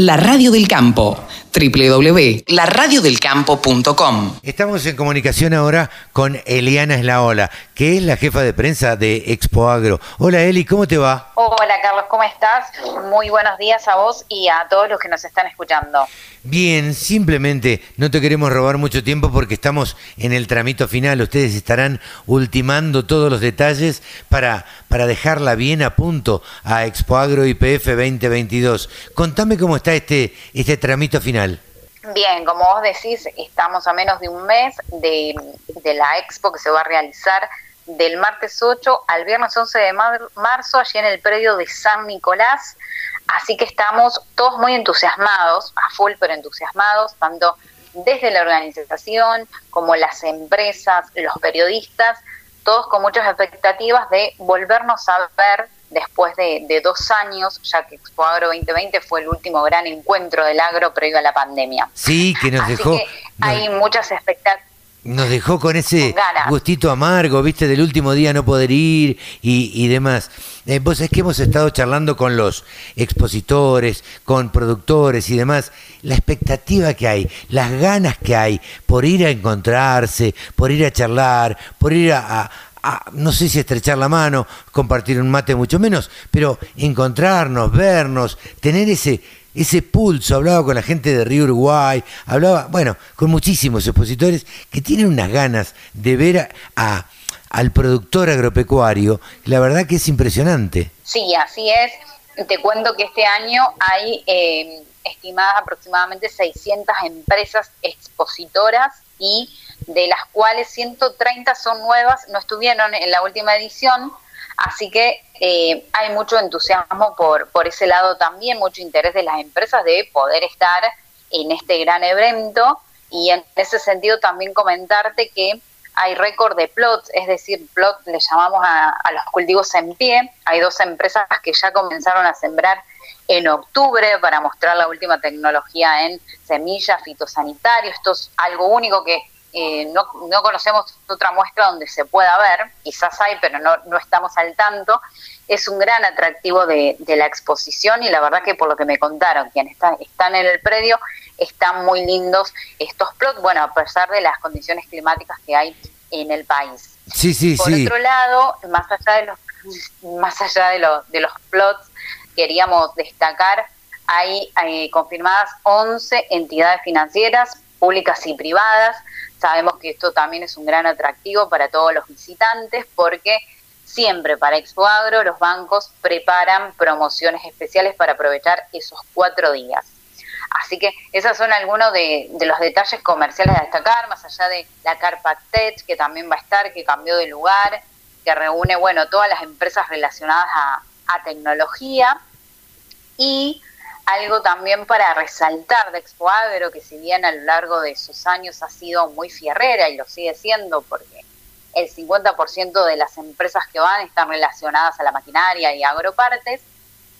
La Radio del Campo www.laradiodelcampo.com Estamos en comunicación ahora con Eliana Eslaola, que es la jefa de prensa de Expo Agro. Hola Eli, ¿cómo te va? Hola Carlos, ¿cómo estás? Muy buenos días a vos y a todos los que nos están escuchando. Bien, simplemente no te queremos robar mucho tiempo porque estamos en el tramito final. Ustedes estarán ultimando todos los detalles para, para dejarla bien a punto a Expo Agro IPF 2022. Contame cómo está este, este tramito final. Bien, como vos decís, estamos a menos de un mes de, de la expo que se va a realizar del martes 8 al viernes 11 de marzo allí en el predio de San Nicolás. Así que estamos todos muy entusiasmados, a full pero entusiasmados, tanto desde la organización como las empresas, los periodistas, todos con muchas expectativas de volvernos a ver después de, dos años, ya que Expo Agro 2020 fue el último gran encuentro del agro previo a la pandemia. Sí, que nos dejó... hay muchas expectativas. Nos dejó con ese gustito amargo, viste, del último día no poder ir y, demás. Eh, vos es que hemos estado charlando con los expositores, con productores y demás, la expectativa que hay, las ganas que hay por ir a encontrarse, por ir a charlar, por ir a no sé si estrechar la mano, compartir un mate mucho menos, pero encontrarnos, vernos, tener ese, ese pulso. Hablaba con la gente de Río Uruguay, hablaba, bueno, con muchísimos expositores que tienen unas ganas de ver a, al productor agropecuario. La verdad que es impresionante. Sí, así es. Te cuento que este año hay eh, estimadas aproximadamente 600 empresas expositoras y de las cuales 130 son nuevas, no estuvieron en la última edición, así que eh, hay mucho entusiasmo por, por ese lado también, mucho interés de las empresas de poder estar en este gran evento y en ese sentido también comentarte que hay récord de plots, es decir, plot le llamamos a, a, los cultivos en pie. Hay dos empresas que ya comenzaron a sembrar en octubre para mostrar la última tecnología en semillas, fitosanitarios. Esto es algo único que eh, no, no, conocemos otra muestra donde se pueda ver, quizás hay, pero no, no estamos al tanto. Es un gran atractivo de, la exposición y la verdad que por lo que me contaron, quienes están, están en el predio, están muy lindos estos plots, bueno, a pesar de las condiciones climáticas que hay en el país. Sí, sí, por otro lado, más allá de los, más allá de, de los plots, queríamos destacar, hay, hay confirmadas 11 entidades financieras, públicas y privadas, Sabemos que esto también es un gran atractivo para todos los visitantes porque siempre para Expo Agro los bancos preparan promociones especiales para aprovechar esos cuatro días. Así que esos son algunos de, los detalles comerciales a destacar, más allá de la Carpac Tech, que también va a estar, que cambió de lugar, que reúne, bueno, todas las empresas relacionadas a, a tecnología. Y algo también para resaltar de Expo Agro, que si bien a lo largo de sus años ha sido muy fierrera y lo sigue siendo porque el 50% de las empresas que van están relacionadas a la maquinaria y agropartes,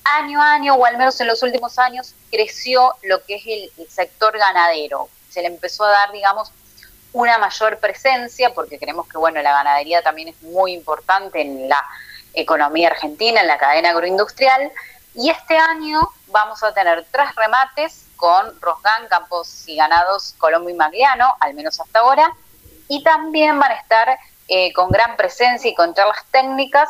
año a año, o al menos en los últimos años, creció lo que es el, sector ganadero. Se le empezó a dar, digamos, una mayor presencia, porque creemos que, bueno, la ganadería también es muy importante en la economía argentina, en la cadena agroindustrial, y este año vamos a tener tres remates con Rosgan, Campos y Ganados Colombo y Magliano, al menos hasta ahora, y también van a estar eh, con gran presencia y con charlas técnicas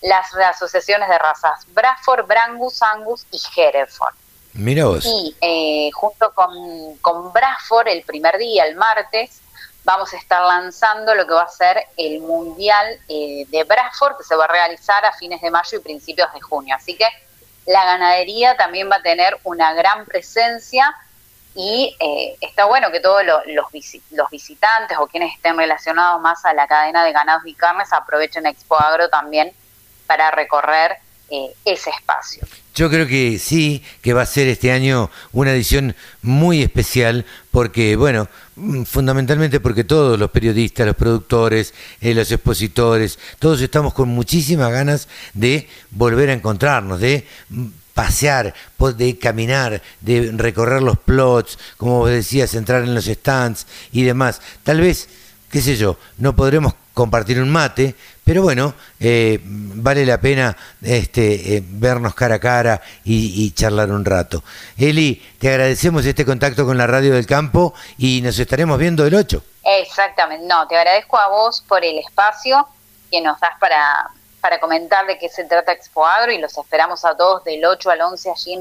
las asociaciones de razas Braford, Brangus, Angus y Hereford. Mira vos. Y eh, junto con, con Braford, el primer día, el martes, vamos a estar lanzando lo que va a ser el Mundial eh, de Braford, que se va a realizar a fines de mayo y principios de junio. Así que la ganadería también va a tener una gran presencia y eh, está bueno que todos los, los, visitantes o quienes estén relacionados más a la cadena de ganados y carnes aprovechen Expo Agro también para recorrer eh, ese espacio. Yo creo que sí, que va a ser este año una edición muy especial porque, bueno, mm, fundamentalmente porque todos los periodistas, los productores, eh, los expositores, todos estamos con muchísimas ganas de volver a encontrarnos, de mm, pasear, de caminar, de recorrer los plots, como vos decías, entrar en los stands y demás. Tal vez, qué sé yo, no podremos compartir un mate, pero bueno, eh, vale la pena este, eh, vernos cara a cara y, charlar un rato. Eli, te agradecemos este contacto con la Radio del Campo y nos estaremos viendo el 8. Exactamente, no, te agradezco a vos por el espacio que nos das para, para comentar de qué se trata Expo Agro y los esperamos a todos del 8 al 11 allí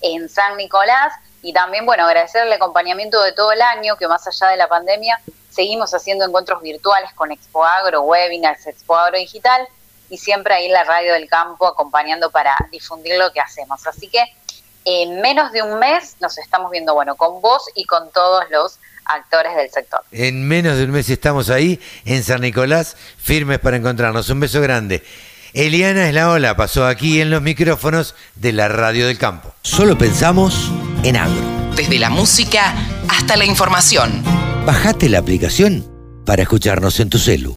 en San Nicolás y también, bueno, agradecer el acompañamiento de todo el año, que más allá de la pandemia, seguimos haciendo encuentros virtuales con Expo Agro, webinars, Expo Agro Digital, y siempre ahí la radio del campo acompañando para difundir lo que hacemos. Así que en menos de un mes nos estamos viendo, bueno, con vos y con todos los actores del sector. En menos de un mes estamos ahí, en San Nicolás, firmes para encontrarnos. Un beso grande. Eliana es la ola, pasó aquí en los micrófonos de la radio del campo. Solo pensamos en agro. Desde la música hasta la información. Bajate la aplicación para escucharnos en tu celu.